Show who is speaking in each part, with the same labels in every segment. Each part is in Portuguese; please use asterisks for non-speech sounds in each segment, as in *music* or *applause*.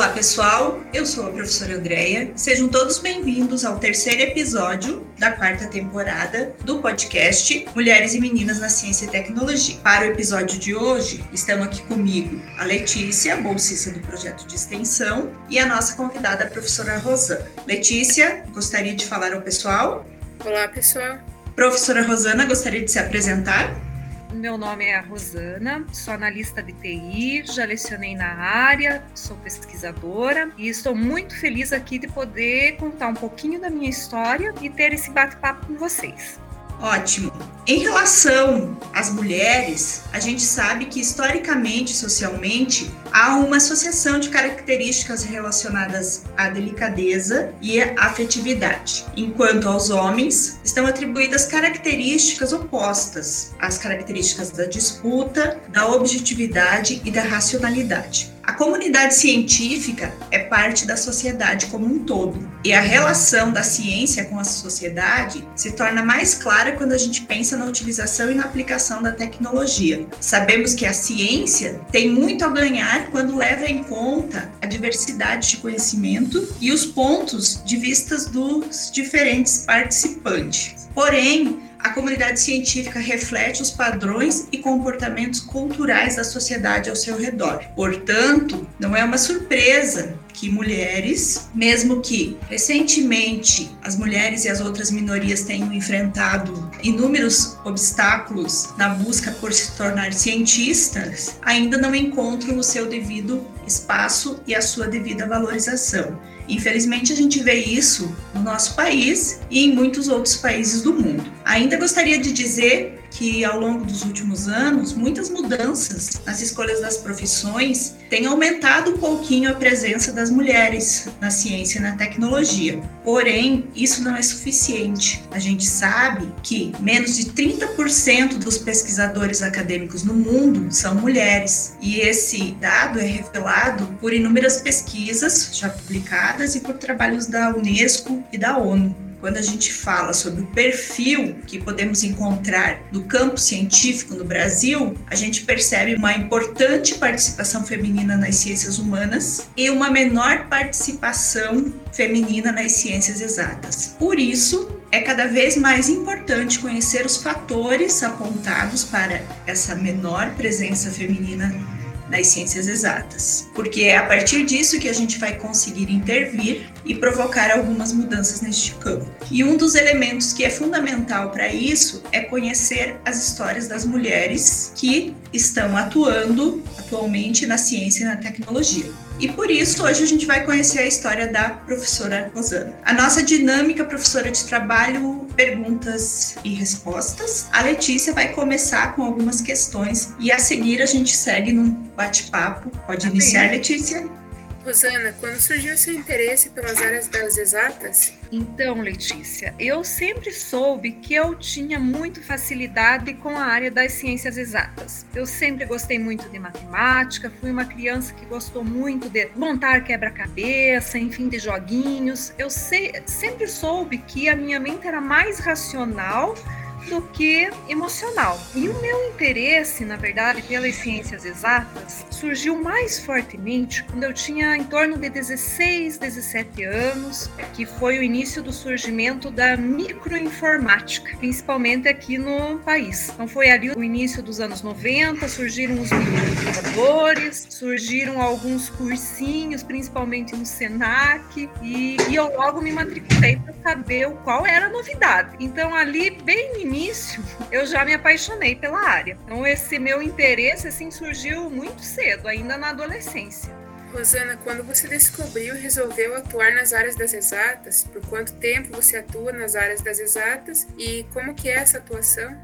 Speaker 1: Olá pessoal, eu sou a professora Andréia. Sejam todos bem-vindos ao terceiro episódio da quarta temporada do podcast Mulheres e Meninas na Ciência e Tecnologia. Para o episódio de hoje, estamos aqui comigo a Letícia, bolsista do projeto de extensão, e a nossa convidada, a professora Rosana. Letícia, gostaria de falar ao pessoal?
Speaker 2: Olá pessoal.
Speaker 1: Professora Rosana, gostaria de se apresentar?
Speaker 2: Meu nome é Rosana, sou analista de TI, já lecionei na área, sou pesquisadora e estou muito feliz aqui de poder contar um pouquinho da minha história e ter esse bate-papo com vocês.
Speaker 1: Ótimo. Em relação às mulheres, a gente sabe que historicamente, socialmente, há uma associação de características relacionadas à delicadeza e à afetividade, enquanto aos homens estão atribuídas características opostas às características da disputa, da objetividade e da racionalidade. A comunidade científica é parte da sociedade como um todo, e a relação da ciência com a sociedade se torna mais clara quando a gente pensa na utilização e na aplicação da tecnologia. Sabemos que a ciência tem muito a ganhar quando leva em conta a diversidade de conhecimento e os pontos de vistas dos diferentes participantes. Porém, a comunidade científica reflete os padrões e comportamentos culturais da sociedade ao seu redor. Portanto, não é uma surpresa que mulheres, mesmo que recentemente as mulheres e as outras minorias tenham enfrentado inúmeros obstáculos na busca por se tornar cientistas, ainda não encontram o seu devido espaço e a sua devida valorização. Infelizmente, a gente vê isso no nosso país e em muitos outros países do mundo. Ainda gostaria de dizer que ao longo dos últimos anos, muitas mudanças nas escolhas das profissões têm aumentado um pouquinho a presença das mulheres na ciência e na tecnologia. Porém, isso não é suficiente. A gente sabe que menos de 30% dos pesquisadores acadêmicos no mundo são mulheres, e esse dado é revelado por inúmeras pesquisas já publicadas e por trabalhos da Unesco e da ONU quando a gente fala sobre o perfil que podemos encontrar no campo científico no Brasil, a gente percebe uma importante participação feminina nas ciências humanas e uma menor participação feminina nas ciências exatas. Por isso, é cada vez mais importante conhecer os fatores apontados para essa menor presença feminina nas ciências exatas, porque é a partir disso que a gente vai conseguir intervir e provocar algumas mudanças neste campo. E um dos elementos que é fundamental para isso é conhecer as histórias das mulheres que estão atuando atualmente na ciência e na tecnologia. E por isso, hoje a gente vai conhecer a história da professora Rosana. A nossa dinâmica professora de trabalho, perguntas e respostas. A Letícia vai começar com algumas questões e a seguir a gente segue num bate-papo. Pode tá iniciar, Letícia?
Speaker 2: Rosana, quando surgiu seu interesse pelas áreas das exatas? Então, Letícia, eu sempre soube que eu tinha muito facilidade com a área das ciências exatas. Eu sempre gostei muito de matemática, fui uma criança que gostou muito de montar quebra-cabeça, enfim, de joguinhos. Eu sei, sempre soube que a minha mente era mais racional do que emocional. E o meu interesse, na verdade, pelas ciências exatas surgiu mais fortemente quando eu tinha em torno de 16, 17 anos, que foi o início do surgimento da microinformática, principalmente aqui no país. Então foi ali o início dos anos 90, surgiram os microcomputadores, surgiram alguns cursinhos, principalmente no Senac, e, e eu logo me matriculei para saber qual era a novidade. Então ali, bem no início, eu já me apaixonei pela área. Então esse meu interesse assim surgiu muito cedo, ainda na adolescência. Rosana, quando você descobriu e resolveu atuar nas áreas das exatas, por quanto tempo você atua nas áreas das exatas e como que é essa atuação?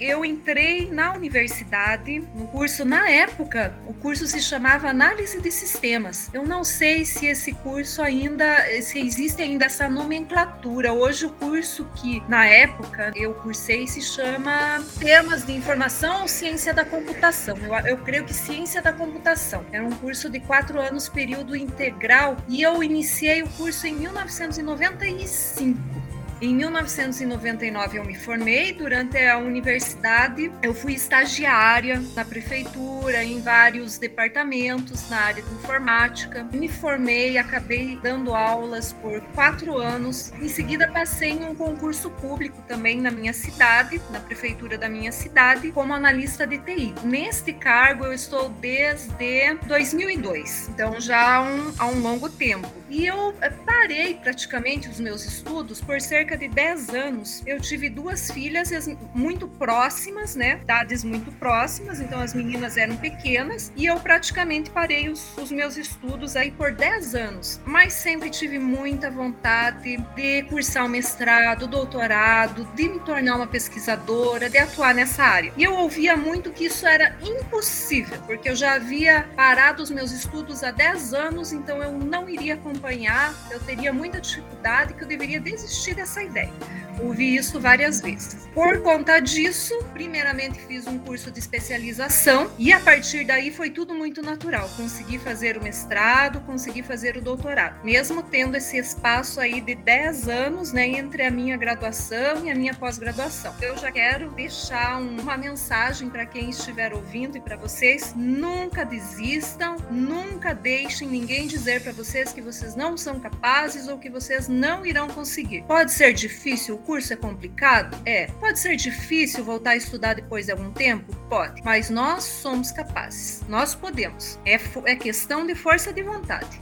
Speaker 2: Eu entrei na universidade, no curso, na época, o curso se chamava Análise de Sistemas. Eu não sei se esse curso ainda, se existe ainda essa nomenclatura. Hoje o curso que, na época, eu cursei se chama Temas de Informação ou Ciência da Computação. Eu, eu creio que Ciência da Computação. Era um curso de quatro anos, período integral, e eu iniciei o curso em 1995. Em 1999 eu me formei, durante a universidade eu fui estagiária na prefeitura, em vários departamentos na área de informática. Me formei, acabei dando aulas por quatro anos. Em seguida passei em um concurso público também na minha cidade, na prefeitura da minha cidade, como analista de TI. Neste cargo eu estou desde 2002, então já há um, há um longo tempo. E eu eh, parei praticamente os meus estudos por cerca cerca de 10 anos, eu tive duas filhas muito próximas, né? Idades muito próximas, então as meninas eram pequenas e eu praticamente parei os, os meus estudos aí por 10 anos. Mas sempre tive muita vontade de cursar o um mestrado, doutorado, de me tornar uma pesquisadora, de atuar nessa área. E eu ouvia muito que isso era impossível, porque eu já havia parado os meus estudos há 10 anos, então eu não iria acompanhar, eu teria muita dificuldade, que eu deveria desistir dessa essa ideia. Ouvi isso várias vezes. Por conta disso, primeiramente fiz um curso de especialização e a partir daí foi tudo muito natural. Consegui fazer o mestrado, consegui fazer o doutorado, mesmo tendo esse espaço aí de 10 anos, né, entre a minha graduação e a minha pós-graduação. Eu já quero deixar uma mensagem para quem estiver ouvindo e para vocês: nunca desistam, nunca deixem ninguém dizer para vocês que vocês não são capazes ou que vocês não irão conseguir. Pode ser difícil, o curso é complicado? É. Pode ser difícil voltar a estudar depois de algum tempo? Pode. Mas nós somos capazes. Nós podemos. É, é questão de força de vontade.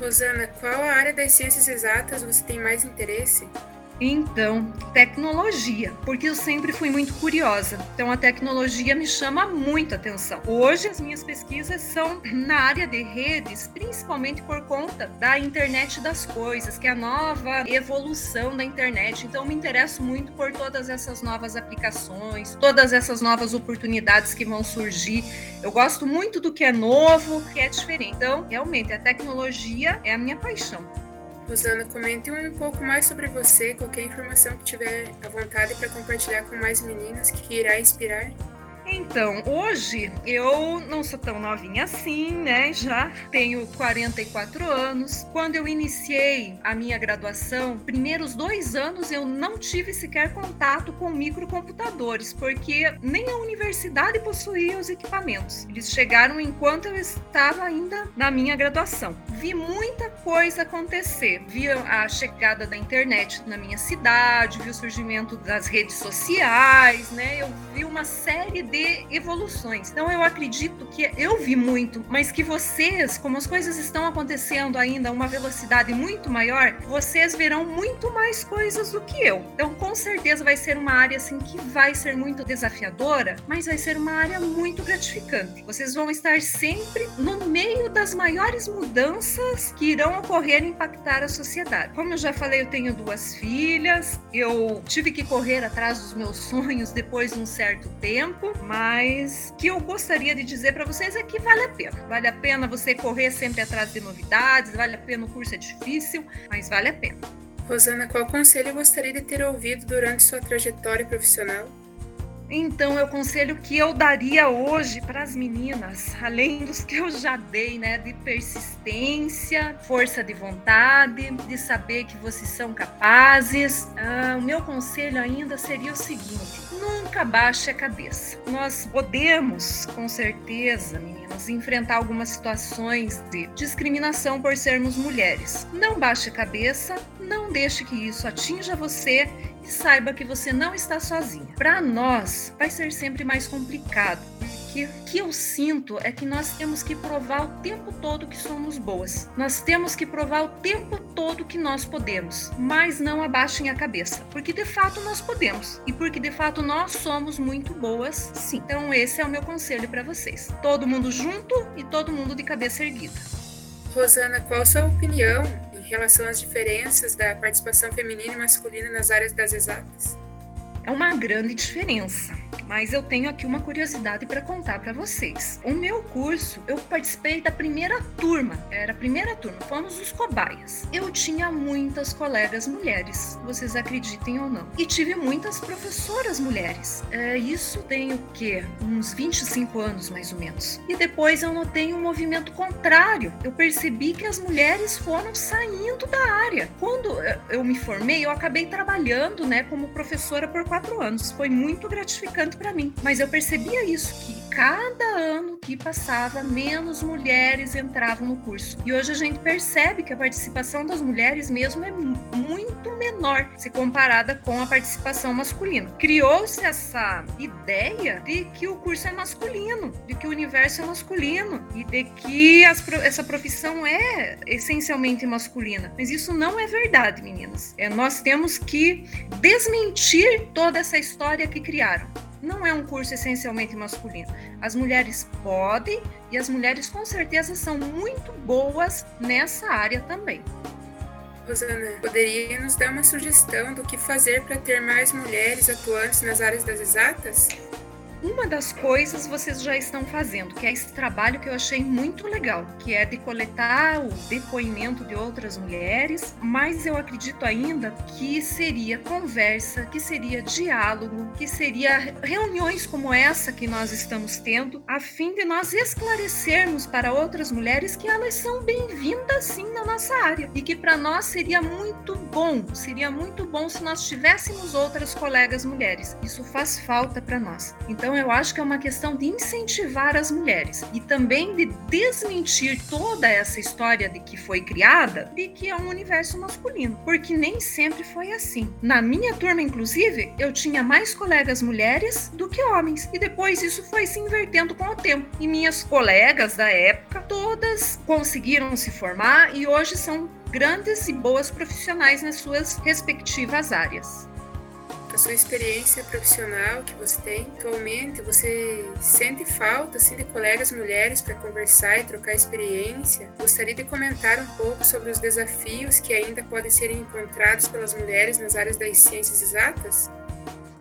Speaker 3: Rosana, qual a área das ciências exatas você tem mais interesse?
Speaker 2: Então, tecnologia, porque eu sempre fui muito curiosa. Então, a tecnologia me chama muito atenção. Hoje, as minhas pesquisas são *clears throat* na área de redes, principalmente por conta da internet das coisas, que é a nova evolução da internet. Então, me interesso muito por todas essas novas aplicações, todas essas novas oportunidades que vão surgir. Eu gosto muito do que é novo, que é diferente. Então, realmente, a tecnologia é a minha paixão.
Speaker 3: Rosana, comente um pouco mais sobre você, qualquer informação que tiver à vontade para compartilhar com mais meninas que irá inspirar.
Speaker 2: Então, hoje eu não sou tão novinha assim, né? Já tenho 44 anos. Quando eu iniciei a minha graduação, primeiros dois anos eu não tive sequer contato com microcomputadores, porque nem a universidade possuía os equipamentos. Eles chegaram enquanto eu estava ainda na minha graduação. Vi muita coisa acontecer. Vi a chegada da internet na minha cidade, vi o surgimento das redes sociais, né? Eu vi uma série de evoluções. Então eu acredito que eu vi muito, mas que vocês, como as coisas estão acontecendo ainda a uma velocidade muito maior, vocês verão muito mais coisas do que eu. Então com certeza vai ser uma área assim que vai ser muito desafiadora, mas vai ser uma área muito gratificante. Vocês vão estar sempre no meio das maiores mudanças que irão ocorrer e impactar a sociedade. Como eu já falei, eu tenho duas filhas, eu tive que correr atrás dos meus sonhos depois de um certo tempo, mas que eu gostaria de dizer para vocês é que vale a pena. Vale a pena você correr sempre atrás de novidades, vale a pena o curso é difícil, mas vale a pena.
Speaker 3: Rosana, qual conselho gostaria de ter ouvido durante sua trajetória profissional?
Speaker 2: Então, eu conselho que eu daria hoje para as meninas, além dos que eu já dei, né, de persistência, força de vontade, de saber que vocês são capazes. Ah, o meu conselho ainda seria o seguinte: nunca baixe a cabeça. Nós podemos, com certeza, meninas, enfrentar algumas situações de discriminação por sermos mulheres. Não baixe a cabeça, não deixe que isso atinja você e saiba que você não está sozinha. Para nós, vai ser sempre mais complicado. O que eu sinto é que nós temos que provar o tempo todo que somos boas. Nós temos que provar o tempo todo que nós podemos. Mas não abaixem a cabeça. Porque de fato nós podemos. E porque de fato nós somos muito boas, sim. Então esse é o meu conselho para vocês. Todo mundo junto e todo mundo de cabeça erguida.
Speaker 3: Rosana, qual a sua opinião em relação às diferenças da participação feminina e masculina nas áreas das exatas?
Speaker 2: É uma grande diferença. Mas eu tenho aqui uma curiosidade para contar para vocês. O meu curso, eu participei da primeira turma, era a primeira turma, fomos os cobaias. Eu tinha muitas colegas mulheres, vocês acreditem ou não. E tive muitas professoras mulheres. É, isso tem o quê? Uns 25 anos mais ou menos. E depois eu notei um movimento contrário. Eu percebi que as mulheres foram saindo da área. Quando eu me formei, eu acabei trabalhando né, como professora por quatro anos. Foi muito gratificante para mim. Mas eu percebia isso, que cada ano que passava, menos mulheres entravam no curso. E hoje a gente percebe que a participação das mulheres mesmo é muito menor se comparada com a participação masculina. Criou-se essa ideia de que o curso é masculino, de que o universo é masculino e de que as, essa profissão é essencialmente masculina. Mas isso não é verdade, meninas. É, nós temos que desmentir toda essa história que criaram não é um curso essencialmente masculino. As mulheres podem e as mulheres com certeza são muito boas nessa área também.
Speaker 3: Rosana, poderia nos dar uma sugestão do que fazer para ter mais mulheres atuantes nas áreas das exatas?
Speaker 2: Uma das coisas vocês já estão fazendo, que é esse trabalho que eu achei muito legal, que é de coletar o depoimento de outras mulheres, mas eu acredito ainda que seria conversa, que seria diálogo, que seria reuniões como essa que nós estamos tendo, a fim de nós esclarecermos para outras mulheres que elas são bem-vindas sim na nossa área e que para nós seria muito bom, seria muito bom se nós tivéssemos outras colegas mulheres. Isso faz falta para nós. Então então, eu acho que é uma questão de incentivar as mulheres e também de desmentir toda essa história de que foi criada de que é um universo masculino, porque nem sempre foi assim. Na minha turma, inclusive, eu tinha mais colegas mulheres do que homens, e depois isso foi se invertendo com o tempo. E minhas colegas da época, todas conseguiram se formar e hoje são grandes e boas profissionais nas suas respectivas áreas
Speaker 3: sua experiência profissional que você tem atualmente, você sente falta assim, de colegas mulheres para conversar e trocar experiência? Gostaria de comentar um pouco sobre os desafios que ainda podem ser encontrados pelas mulheres nas áreas das ciências exatas?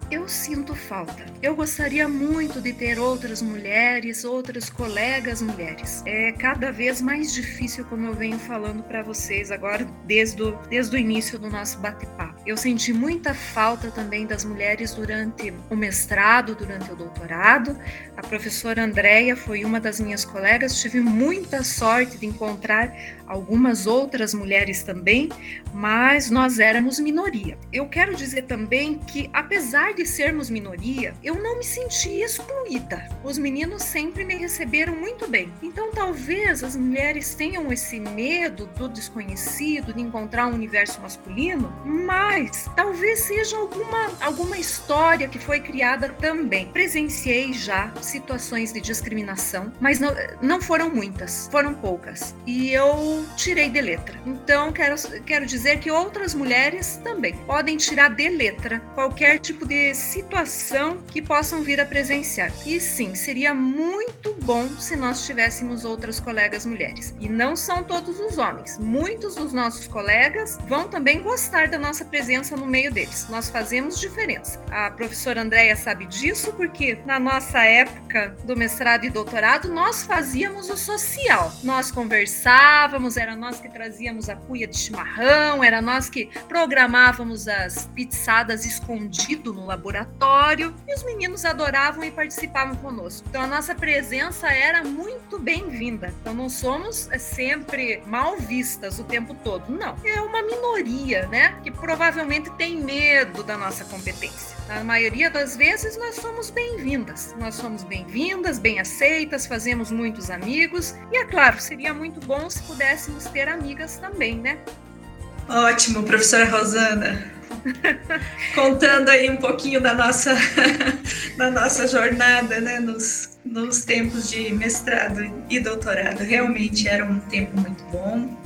Speaker 2: Eu sinto falta. Eu gostaria muito de ter outras mulheres, outras colegas mulheres. É cada vez mais difícil, como eu venho falando para vocês agora, desde o, desde o início do nosso bate-papo. Eu senti muita falta também das mulheres durante o mestrado, durante o doutorado. A professora Andréia foi uma das minhas colegas. Tive muita sorte de encontrar algumas outras mulheres também, mas nós éramos minoria. Eu quero dizer também que, apesar de sermos minoria, eu não me senti excluída. Os meninos sempre me receberam muito bem. Então, talvez as mulheres tenham esse medo do desconhecido, de encontrar um universo masculino, mas talvez seja alguma, alguma história que foi criada também. Presenciei já situações de discriminação, mas não, não foram muitas, foram poucas. E eu tirei de letra. Então, quero, quero dizer que outras mulheres também podem tirar de letra qualquer tipo de situação que possam vir a presenciar. E sim, seria muito bom se nós tivéssemos outras colegas mulheres. E não são todos os homens. Muitos dos nossos colegas vão também gostar da nossa presença no meio deles. Nós fazemos diferença. A professora Andréia sabe disso porque na nossa época do mestrado e doutorado nós fazíamos o social. Nós conversávamos, era nós que trazíamos a cuia de chimarrão, era nós que programávamos as pizzadas escondido no laboratório laboratório e os meninos adoravam e participavam conosco. Então a nossa presença era muito bem-vinda. Então não somos é, sempre mal vistas o tempo todo, não. É uma minoria, né, que provavelmente tem medo da nossa competência. Na maioria das vezes nós somos bem-vindas. Nós somos bem-vindas, bem aceitas, fazemos muitos amigos e é claro, seria muito bom se pudéssemos ter amigas também, né?
Speaker 1: Ótimo, professora Rosana. *laughs* Contando aí um pouquinho da nossa, *laughs* da nossa jornada, né, nos, nos tempos de mestrado e doutorado. Realmente era um tempo muito bom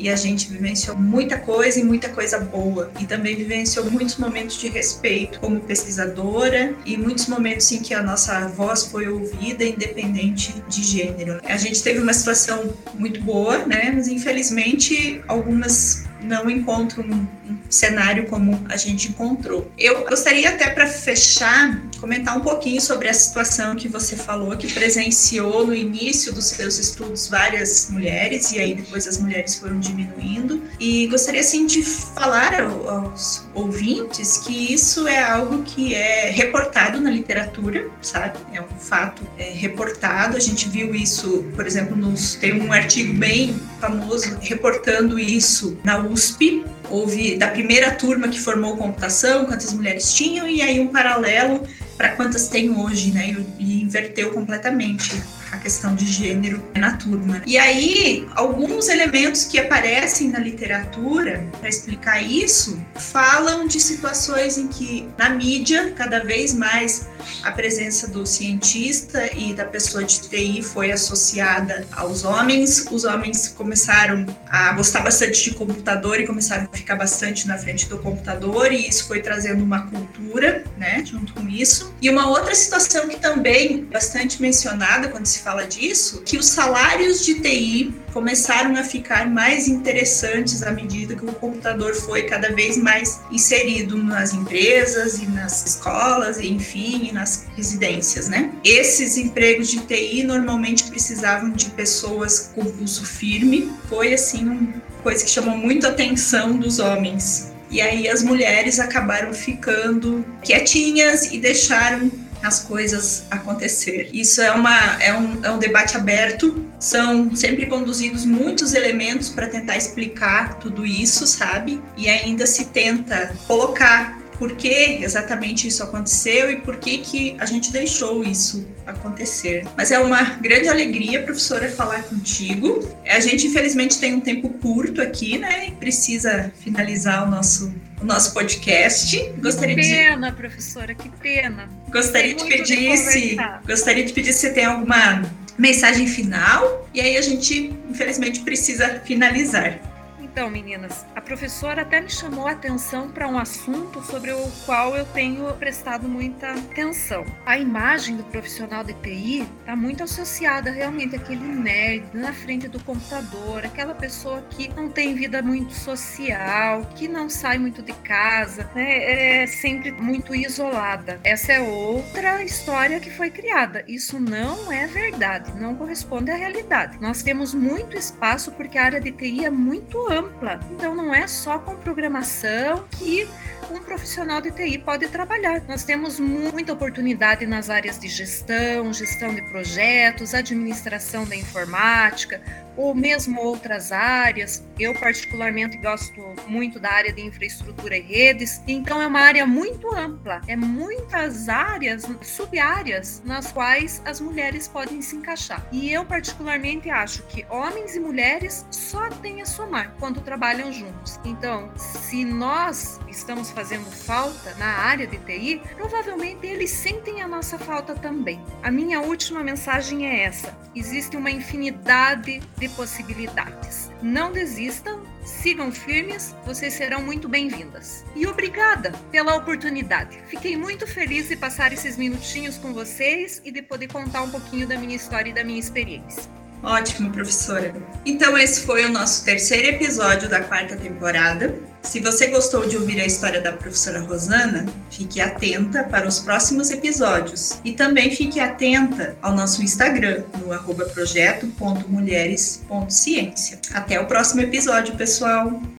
Speaker 1: e a gente vivenciou muita coisa e muita coisa boa. E também vivenciou muitos momentos de respeito como pesquisadora e muitos momentos em que a nossa voz foi ouvida, independente de gênero. A gente teve uma situação muito boa, né? Mas infelizmente algumas não encontro um, cenário como a gente encontrou. Eu gostaria até para fechar comentar um pouquinho sobre a situação que você falou, que presenciou no início dos seus estudos várias mulheres e aí depois as mulheres foram diminuindo. E gostaria assim de falar aos ouvintes que isso é algo que é reportado na literatura, sabe? É um fato é, reportado. A gente viu isso, por exemplo, nos, tem um artigo bem famoso reportando isso na USP. Houve da primeira turma que formou computação, quantas mulheres tinham, e aí um paralelo para quantas tem hoje, né? E, inverteu completamente a questão de gênero na turma. E aí, alguns elementos que aparecem na literatura para explicar isso falam de situações em que na mídia, cada vez mais a presença do cientista e da pessoa de TI foi associada aos homens. Os homens começaram a gostar bastante de computador e começaram a ficar bastante na frente do computador, e isso foi trazendo uma cultura, né, junto com isso. E uma outra situação que também é bastante mencionada quando se fala disso, que os salários de TI começaram a ficar mais interessantes à medida que o computador foi cada vez mais inserido nas empresas e nas escolas, e, enfim, e nas residências, né? Esses empregos de TI normalmente precisavam de pessoas com pulso firme. Foi assim uma coisa que chamou muito a atenção dos homens. E aí as mulheres acabaram ficando quietinhas e deixaram as coisas acontecer. Isso é, uma, é, um, é um debate aberto, são sempre conduzidos muitos elementos para tentar explicar tudo isso, sabe? E ainda se tenta colocar por que exatamente isso aconteceu e por que, que a gente deixou isso acontecer. Mas é uma grande alegria, professora, falar contigo. A gente, infelizmente, tem um tempo curto aqui, né? E precisa finalizar o nosso, o nosso podcast.
Speaker 2: Gostaria que pena, de... professora, que pena.
Speaker 1: Gostaria de pedir se gostaria de pedir se você tem alguma mensagem final e aí a gente, infelizmente, precisa finalizar.
Speaker 2: Então, meninas, a professora até me chamou a atenção para um assunto sobre o qual eu tenho prestado muita atenção. A imagem do profissional de TI está muito associada realmente àquele nerd na frente do computador, aquela pessoa que não tem vida muito social, que não sai muito de casa, né? é sempre muito isolada. Essa é outra história que foi criada. Isso não é verdade, não corresponde à realidade. Nós temos muito espaço porque a área de TI é muito ampla ampla. Então não é só com programação que um profissional de TI pode trabalhar. Nós temos muita oportunidade nas áreas de gestão, gestão de projetos, administração da informática, ou mesmo outras áreas. Eu, particularmente, gosto muito da área de infraestrutura e redes, então é uma área muito ampla, é muitas áreas, sub-áreas, nas quais as mulheres podem se encaixar. E eu, particularmente, acho que homens e mulheres só têm a somar quando trabalham juntos. Então, se nós estamos fazendo falta na área de TI, provavelmente eles sentem a nossa falta também. A minha última mensagem é essa: existe uma infinidade de possibilidades. Não desistam, sigam firmes, vocês serão muito bem-vindas. E obrigada pela oportunidade. Fiquei muito feliz de passar esses minutinhos com vocês e de poder contar um pouquinho da minha história e da minha experiência.
Speaker 1: Ótimo, professora. Então, esse foi o nosso terceiro episódio da quarta temporada. Se você gostou de ouvir a história da professora Rosana, fique atenta para os próximos episódios. E também fique atenta ao nosso Instagram, no arroba projeto.mulheres.ciência. Até o próximo episódio, pessoal!